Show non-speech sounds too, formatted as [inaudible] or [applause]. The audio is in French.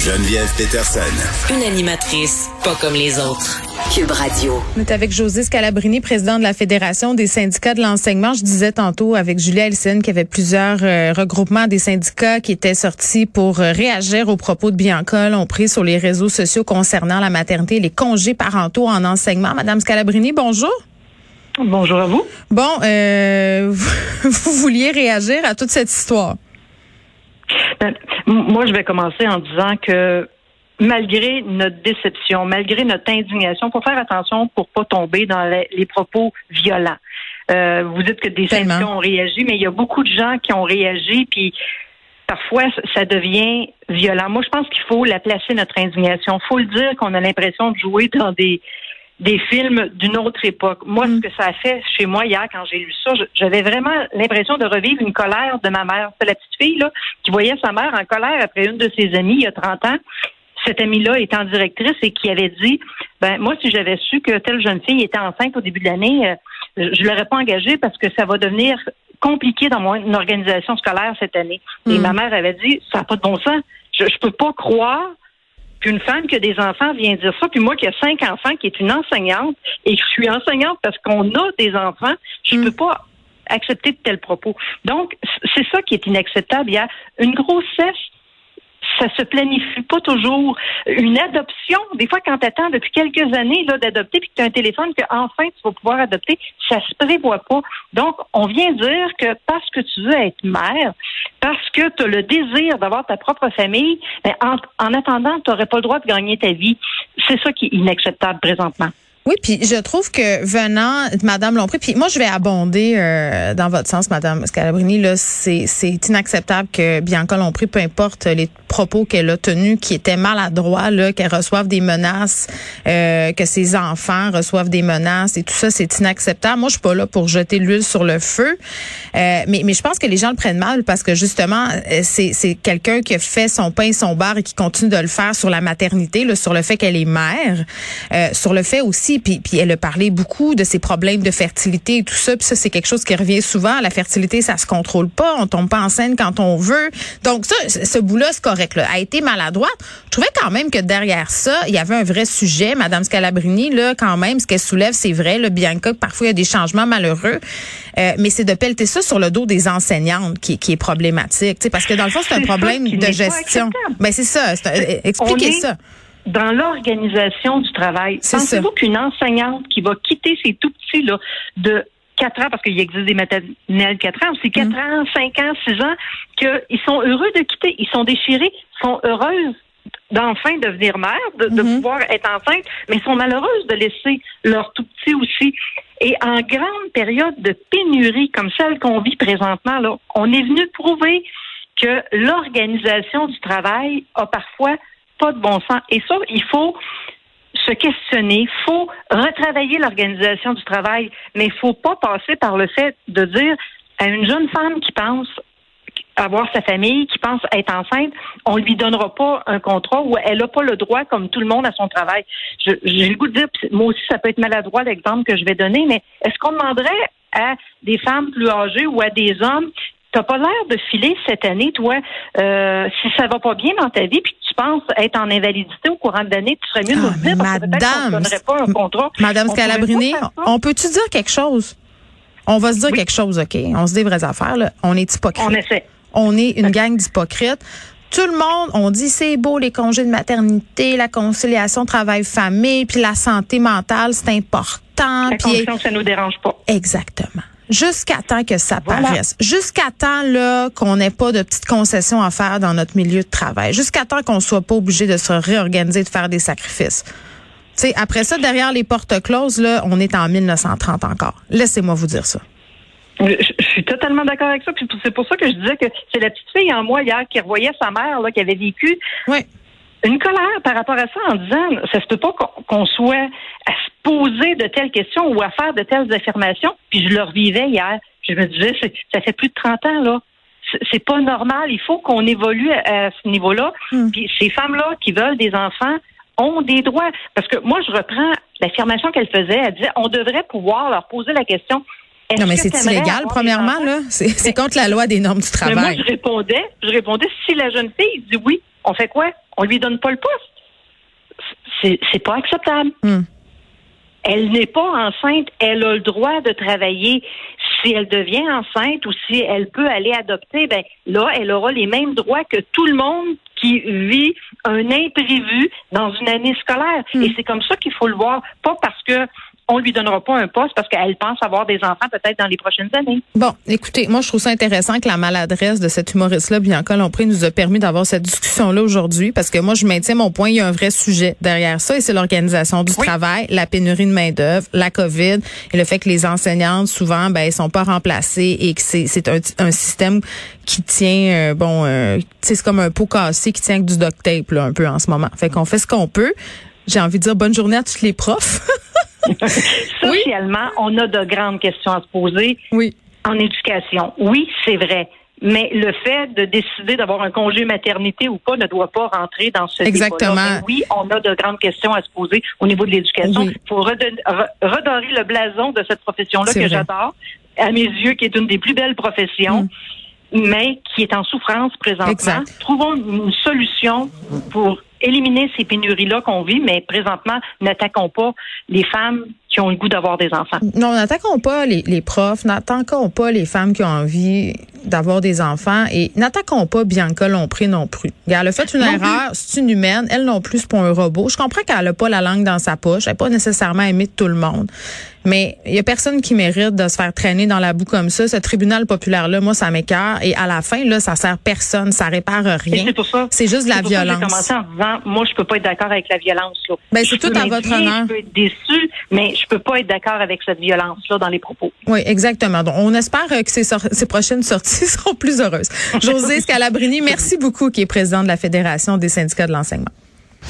Geneviève Peterson. Une animatrice pas comme les autres. Cube Radio. On est avec José Scalabrini, président de la Fédération des syndicats de l'enseignement. Je disais tantôt avec Julia Elsen qu'il y avait plusieurs euh, regroupements des syndicats qui étaient sortis pour euh, réagir aux propos de Bianca ont pris sur les réseaux sociaux concernant la maternité et les congés parentaux en enseignement. Madame Scalabrini, bonjour. Bonjour à vous. Bon, euh, [laughs] vous vouliez réagir à toute cette histoire? Moi, je vais commencer en disant que malgré notre déception, malgré notre indignation, faut faire attention pour pas tomber dans les, propos violents. Euh, vous dites que des syndicats ont réagi, mais il y a beaucoup de gens qui ont réagi, puis parfois ça devient violent. Moi, je pense qu'il faut la placer notre indignation. Faut le dire qu'on a l'impression de jouer dans des des films d'une autre époque. Moi, ce mm. que ça a fait chez moi hier quand j'ai lu ça, j'avais vraiment l'impression de revivre une colère de ma mère. C'est la petite fille là qui voyait sa mère en colère après une de ses amies il y a 30 ans. Cette amie-là étant directrice et qui avait dit, ben moi, si j'avais su que telle jeune fille était enceinte au début de l'année, euh, je l'aurais pas engagée parce que ça va devenir compliqué dans mon organisation scolaire cette année. Et mm. ma mère avait dit, ça n'a pas de bon sens. Je, je peux pas croire qu'une femme qui a des enfants vient dire ça, puis moi qui ai cinq enfants, qui est une enseignante, et je suis enseignante parce qu'on a des enfants, je ne mm. peux pas accepter de tels propos. Donc, c'est ça qui est inacceptable. Il y a une grossesse ça se planifie pas toujours. Une adoption, des fois, quand tu attends depuis quelques années là, d'adopter, puis que tu as un téléphone que enfin tu vas pouvoir adopter, ça se prévoit pas. Donc, on vient dire que parce que tu veux être mère, parce que tu as le désir d'avoir ta propre famille, mais en, en attendant, tu n'aurais pas le droit de gagner ta vie. C'est ça qui est inacceptable présentement. Oui, puis je trouve que venant de Madame Lompré, puis moi je vais abonder euh, dans votre sens, Madame Scalabrini, là, c'est c'est inacceptable que Bianca Lompré, peu importe les propos qu'elle a tenus, qui étaient maladroits, là, qu'elle reçoive des menaces, euh, que ses enfants reçoivent des menaces et tout ça, c'est inacceptable. Moi, je suis pas là pour jeter l'huile sur le feu, euh, mais mais je pense que les gens le prennent mal parce que justement, c'est c'est quelqu'un qui a fait son pain, son bar et qui continue de le faire sur la maternité, là, sur le fait qu'elle est mère, sur le fait aussi puis, puis elle a parlé beaucoup de ses problèmes de fertilité et tout ça. Puis ça, c'est quelque chose qui revient souvent. La fertilité, ça se contrôle pas. On tombe pas enceinte quand on veut. Donc ça, ce bout-là, c'est correct. Là. A été maladroite. Je trouvais quand même que derrière ça, il y avait un vrai sujet. Madame Scalabrini, là, quand même, ce qu'elle soulève, c'est vrai. Le Bianca, parfois, il y a des changements malheureux. Euh, mais c'est de pelleter ça sur le dos des enseignantes qui, qui est problématique. parce que dans le fond, c'est un problème de gestion. Ben c'est ça. expliquez ça dans l'organisation du travail. Pensez-vous qu'une enseignante qui va quitter ses tout petits là, de 4 ans, parce qu'il existe des maternelles 4 ans, c'est 4 mm. ans, 5 ans, 6 ans, qu'ils sont heureux de quitter, ils sont déchirés, sont heureuses d'enfin devenir mère, de, mm-hmm. pouvoir être enceinte, mais sont malheureuses de laisser leur tout petit aussi. Et en grande période de pénurie comme celle qu'on vit présentement, là, on est venu prouver que l'organisation du travail a parfois pas de bon sens. Et ça, il faut se questionner, il faut retravailler l'organisation du travail, mais il faut pas passer par le fait de dire à une jeune femme qui pense avoir sa famille, qui pense être enceinte, on lui donnera pas un contrat ou elle n'a pas le droit, comme tout le monde, à son travail. J'ai le goût de dire, moi aussi, ça peut être maladroit l'exemple que je vais donner, mais est-ce qu'on demanderait à des femmes plus âgées ou à des hommes T'as pas l'air de filer cette année, toi. Euh, si ça va pas bien dans ta vie, puis que tu penses être en invalidité au courant de l'année, tu serais mieux de nous dire parce Madame, que pas un contrat. Madame Scalabrini, on peut-tu dire quelque chose? On va se dire quelque chose, OK? On se dit vraies affaires, là. On est hypocrite. On essaie. On est une gang d'hypocrites. Tout le monde, on dit c'est beau les congés de maternité, la conciliation travail-famille, puis la santé mentale, c'est important. La puis... ça nous dérange pas. Exactement jusqu'à temps que ça paraisse, jusqu'à temps là qu'on n'ait pas de petites concessions à faire dans notre milieu de travail, jusqu'à temps qu'on soit pas obligé de se réorganiser, de faire des sacrifices. après ça, derrière les portes closes, là, on est en 1930 encore. Laissez-moi vous dire ça. Je, suis totalement d'accord avec ça. C'est pour ça que je disais que c'est la petite fille en moi hier qui revoyait sa mère là, qui avait vécu oui une colère par rapport à ça en disant ça se peut pas qu'on soit à poser de telles questions ou à faire de telles affirmations. Puis je le revivais hier. Je me disais, ça fait plus de 30 ans, là. C'est pas normal. Il faut qu'on évolue à, ce niveau-là. Hmm. Puis ces femmes-là qui veulent des enfants ont des droits. Parce que moi, je reprends l'affirmation qu'elle faisait. Elle disait, on devrait pouvoir leur poser la question. Non, mais c'est illégal, premièrement, là? C'est contre la loi des normes du travail. moi, je répondais, je répondais, si la jeune fille dit oui, on fait quoi? On lui donne pas le poste. C'est pas acceptable. Hmm. Elle n'est pas enceinte, elle a le droit de travailler. Si elle devient enceinte ou si elle peut aller adopter, ben là, elle aura les mêmes droits que tout le monde qui vit un imprévu dans une année scolaire. Hmm. Et c'est comme ça qu'il faut le voir, pas parce que on lui donnera pas un poste parce qu'elle pense avoir des enfants peut-être dans les prochaines années. Bon, écoutez, moi je trouve ça intéressant que la maladresse de cet humoriste-là, Bianca Lompré, nous a permis d'avoir cette discussion-là aujourd'hui parce que moi je maintiens mon point, il y a un vrai sujet derrière ça et c'est l'organisation du travail, la pénurie de main d'œuvre, la Covid et le fait que les enseignantes souvent ben sont pas remplacées et que c'est un, un système qui tient euh, bon euh, c'est comme un pot cassé qui tient avec du duct tape là, un peu en ce moment. Fait qu'on fait ce qu'on peut. J'ai envie de dire bonne journée à tous les profs. [laughs] [laughs] Socialement, on a de grandes questions à se poser. Oui. En éducation, oui, c'est vrai. Mais le fait de décider d'avoir un congé maternité ou pas ne doit pas rentrer dans ce Exactement. oui, on a de grandes questions à se poser au niveau de l'éducation. Il faut redorer le blason de cette profession-là que j'adore, à mes yeux, qui est une des plus belles professions. Mm. mais qui est en souffrance présentement. Trouvons une solution pour éliminer ces pénuries-là qu'on vit, mais présentement, n'attaquons pas les femmes qui ont le goût d'avoir des enfants. Non, n'attaquons pas les, les profs, n'attaquons pas les femmes qui ont envie d'avoir des enfants et n'attaquons pas Bianca Lompré non plus. Elle a fait une erreur, c'est une humaine, elle non plus, c'est pas un robot. Je comprends qu'elle a pas la langue dans sa poche, elle n'est pas nécessairement aimée de tout le monde. Mais il y a personne qui mérite de se faire traîner dans la boue comme ça. Ce tribunal populaire-là, moi, ça m'écœure. Et à la fin, là, ça sert personne, ça répare rien. C'est pour ça. C'est juste de la violence. J'ai commencé en disant, moi, je peux pas être d'accord avec la violence. Là. Ben, c'est tout à votre honneur. Je peux être déçu, mais je peux pas être d'accord avec cette violence-là dans les propos. Oui, exactement. Donc, on espère que ces, ces prochaines sorties [laughs] seront plus heureuses. [laughs] José Scalabrini, merci beaucoup, qui est président de la Fédération des syndicats de l'enseignement.